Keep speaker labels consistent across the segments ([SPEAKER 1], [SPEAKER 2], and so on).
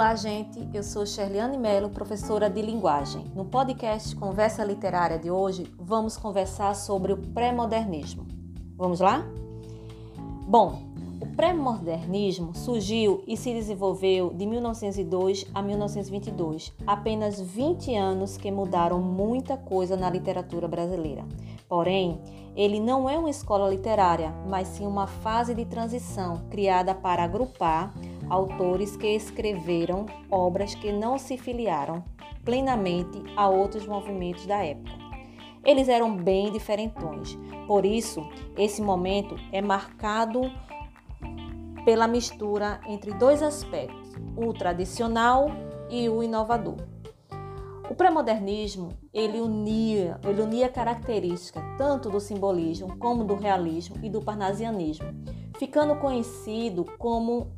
[SPEAKER 1] Olá, gente. Eu sou Sherliane Mello, professora de linguagem. No podcast Conversa Literária de hoje, vamos conversar sobre o pré-modernismo. Vamos lá? Bom, o pré-modernismo surgiu e se desenvolveu de 1902 a 1922, apenas 20 anos que mudaram muita coisa na literatura brasileira. Porém, ele não é uma escola literária, mas sim uma fase de transição criada para agrupar autores que escreveram obras que não se filiaram plenamente a outros movimentos da época. Eles eram bem diferentões, por isso, esse momento é marcado pela mistura entre dois aspectos, o tradicional e o inovador. O pré-modernismo ele unia, ele unia características tanto do simbolismo como do realismo e do parnasianismo, ficando conhecido como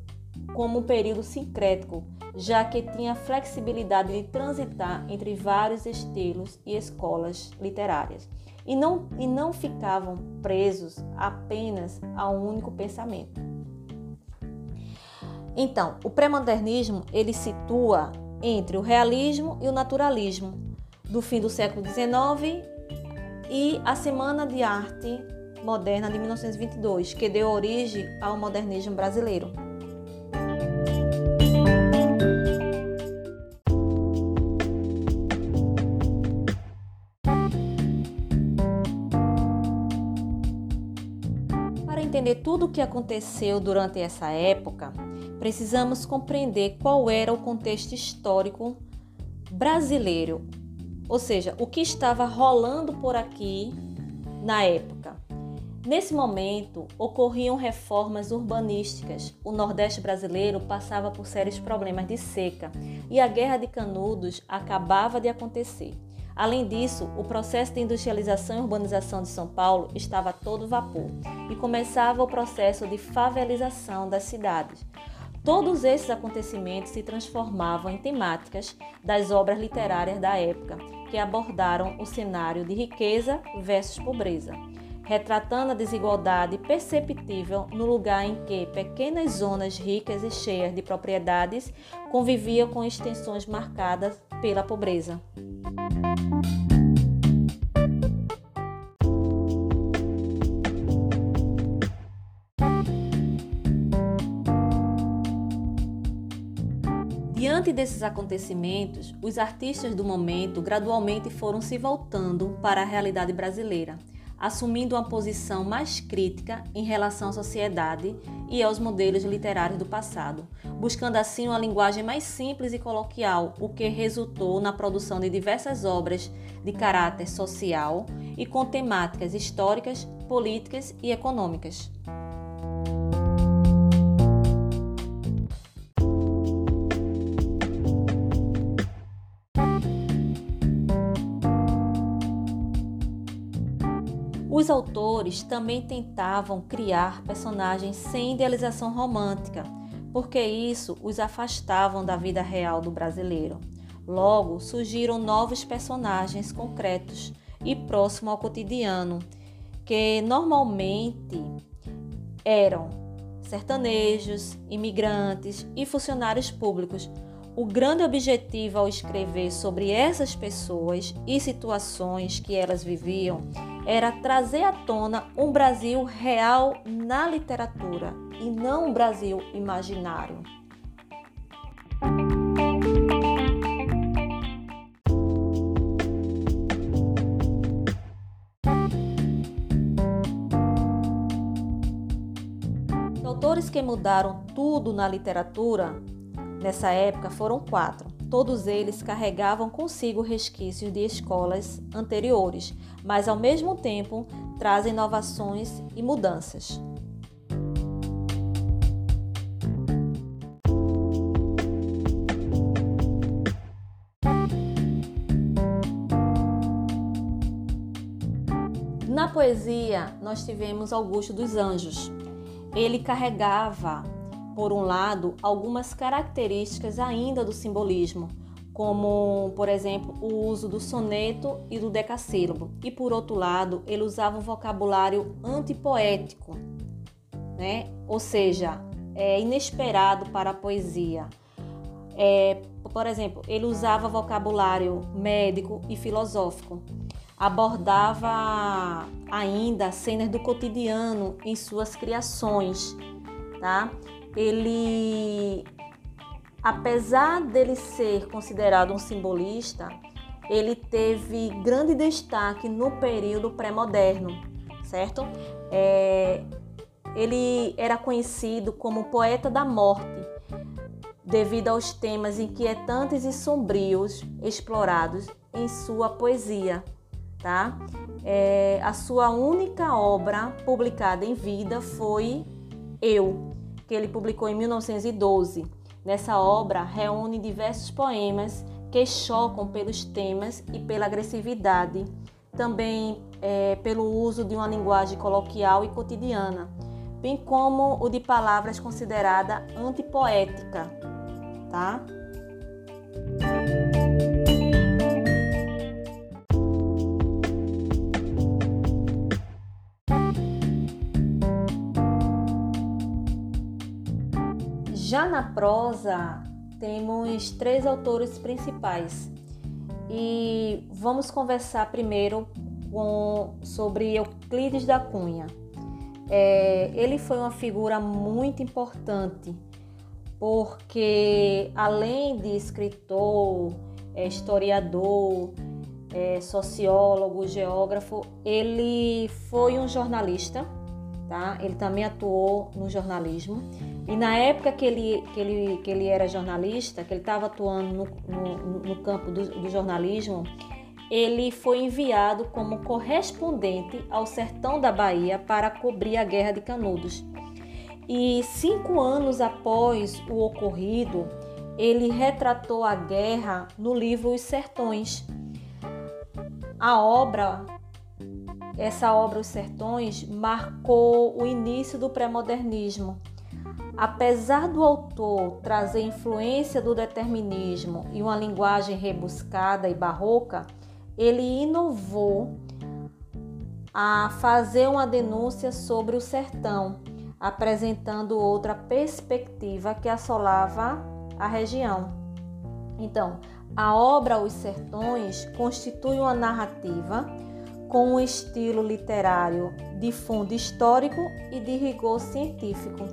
[SPEAKER 1] como um período sincrético, já que tinha flexibilidade de transitar entre vários estilos e escolas literárias, e não, e não ficavam presos apenas a um único pensamento. Então, o pré-modernismo ele situa entre o realismo e o naturalismo do fim do século XIX e a Semana de Arte Moderna de 1922, que deu origem ao modernismo brasileiro. Que aconteceu durante essa época, precisamos compreender qual era o contexto histórico brasileiro, ou seja, o que estava rolando por aqui na época. Nesse momento, ocorriam reformas urbanísticas. O Nordeste brasileiro passava por sérios problemas de seca e a Guerra de Canudos acabava de acontecer. Além disso, o processo de industrialização e urbanização de São Paulo estava a todo vapor e começava o processo de favelização das cidades. Todos esses acontecimentos se transformavam em temáticas das obras literárias da época, que abordaram o cenário de riqueza versus pobreza, retratando a desigualdade perceptível no lugar em que pequenas zonas ricas e cheias de propriedades conviviam com extensões marcadas pela pobreza. Diante desses acontecimentos, os artistas do momento gradualmente foram se voltando para a realidade brasileira, assumindo uma posição mais crítica em relação à sociedade e aos modelos literários do passado, buscando assim uma linguagem mais simples e coloquial, o que resultou na produção de diversas obras de caráter social e com temáticas históricas, políticas e econômicas. Os autores também tentavam criar personagens sem idealização romântica, porque isso os afastavam da vida real do brasileiro. Logo, surgiram novos personagens concretos e próximos ao cotidiano, que normalmente eram sertanejos, imigrantes e funcionários públicos. O grande objetivo ao escrever sobre essas pessoas e situações que elas viviam era trazer à tona um Brasil real na literatura e não um Brasil imaginário. Autores que mudaram tudo na literatura nessa época foram quatro. Todos eles carregavam consigo resquícios de escolas anteriores, mas ao mesmo tempo trazem inovações e mudanças. Na poesia, nós tivemos Augusto dos Anjos. Ele carregava por um lado, algumas características ainda do simbolismo, como, por exemplo, o uso do soneto e do decassílabo. E por outro lado, ele usava um vocabulário antipoético, né? ou seja, é inesperado para a poesia. É, por exemplo, ele usava vocabulário médico e filosófico, abordava ainda cenas do cotidiano em suas criações, tá? Ele, apesar dele ser considerado um simbolista, ele teve grande destaque no período pré-moderno, certo? É, ele era conhecido como poeta da morte, devido aos temas inquietantes e sombrios explorados em sua poesia. Tá? É, a sua única obra publicada em vida foi Eu, que ele publicou em 1912. Nessa obra, reúne diversos poemas que chocam pelos temas e pela agressividade, também é, pelo uso de uma linguagem coloquial e cotidiana, bem como o de palavras considerada antipoética, tá? Já na prosa, temos três autores principais e vamos conversar primeiro com, sobre Euclides da Cunha. É, ele foi uma figura muito importante porque, além de escritor, é, historiador, é, sociólogo, geógrafo, ele foi um jornalista, tá? Ele também atuou no jornalismo e na época que ele, que ele, que ele era jornalista, que ele estava atuando no, no, no campo do, do jornalismo, ele foi enviado como correspondente ao sertão da Bahia para cobrir a Guerra de Canudos. E cinco anos após o ocorrido, ele retratou a guerra no livro Os Sertões. A obra, essa obra Os Sertões, marcou o início do pré-modernismo Apesar do autor trazer influência do determinismo e uma linguagem rebuscada e barroca, ele inovou a fazer uma denúncia sobre o sertão, apresentando outra perspectiva que assolava a região. Então, a obra Os Sertões constitui uma narrativa com um estilo literário de fundo histórico e de rigor científico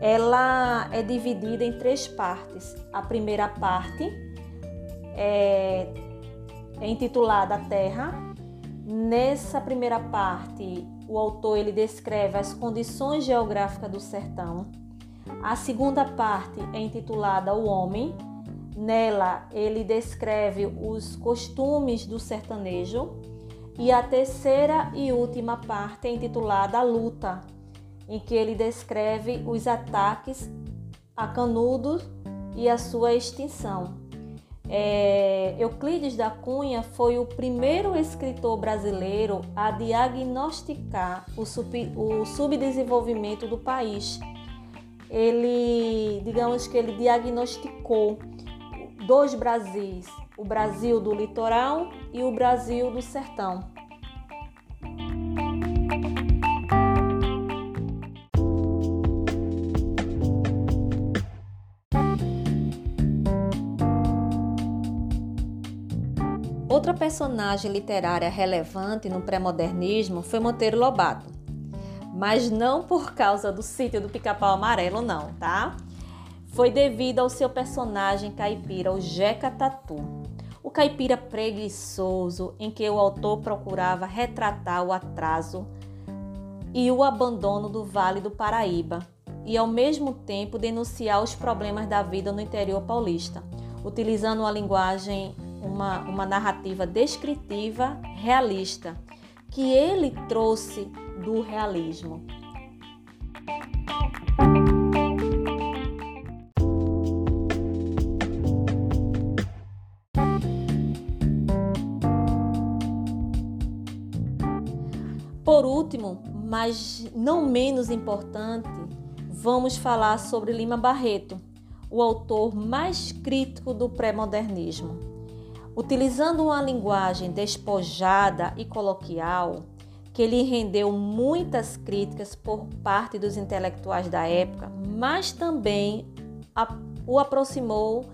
[SPEAKER 1] ela é dividida em três partes. A primeira parte é, é intitulada Terra. Nessa primeira parte, o autor ele descreve as condições geográficas do sertão. A segunda parte é intitulada O Homem. Nela, ele descreve os costumes do sertanejo. E a terceira e última parte é intitulada A Luta, em que ele descreve os ataques a canudos e a sua extinção. É, Euclides da Cunha foi o primeiro escritor brasileiro a diagnosticar o, sub, o subdesenvolvimento do país. Ele, digamos que ele diagnosticou dois Brasis, o Brasil do litoral e o Brasil do sertão. Outra personagem literária relevante no pré-modernismo foi Monteiro Lobato. Mas não por causa do sítio do pica-pau amarelo, não, tá? Foi devido ao seu personagem caipira, o Jeca Tatu. O caipira preguiçoso em que o autor procurava retratar o atraso e o abandono do Vale do Paraíba e ao mesmo tempo denunciar os problemas da vida no interior paulista, utilizando uma linguagem uma, uma narrativa descritiva realista que ele trouxe do realismo. Por último, mas não menos importante, vamos falar sobre Lima Barreto, o autor mais crítico do pré-modernismo. Utilizando uma linguagem despojada e coloquial, que lhe rendeu muitas críticas por parte dos intelectuais da época, mas também o aproximou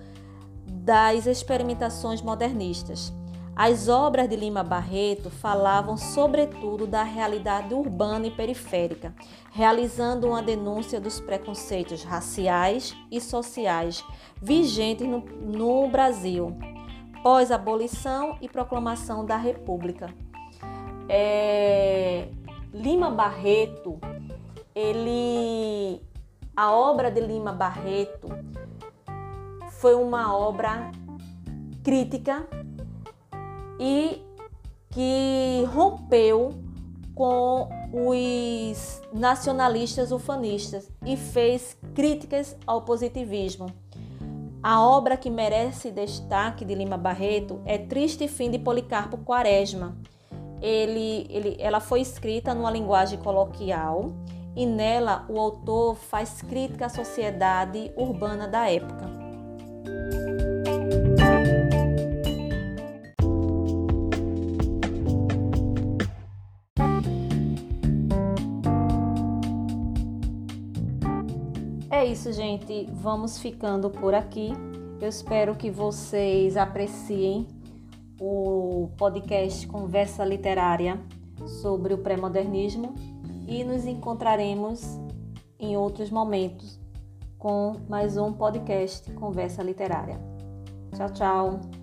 [SPEAKER 1] das experimentações modernistas. As obras de Lima Barreto falavam sobretudo da realidade urbana e periférica, realizando uma denúncia dos preconceitos raciais e sociais vigentes no, no Brasil, pós-abolição e proclamação da República. É, Lima Barreto, ele, a obra de Lima Barreto foi uma obra crítica e que rompeu com os nacionalistas ufanistas e fez críticas ao positivismo. A obra que merece destaque de Lima Barreto é Triste Fim de Policarpo Quaresma. Ele, ele, ela foi escrita numa linguagem coloquial e nela o autor faz crítica à sociedade urbana da época. Isso, gente. Vamos ficando por aqui. Eu espero que vocês apreciem o podcast Conversa Literária sobre o pré-modernismo e nos encontraremos em outros momentos com mais um podcast Conversa Literária. Tchau, tchau.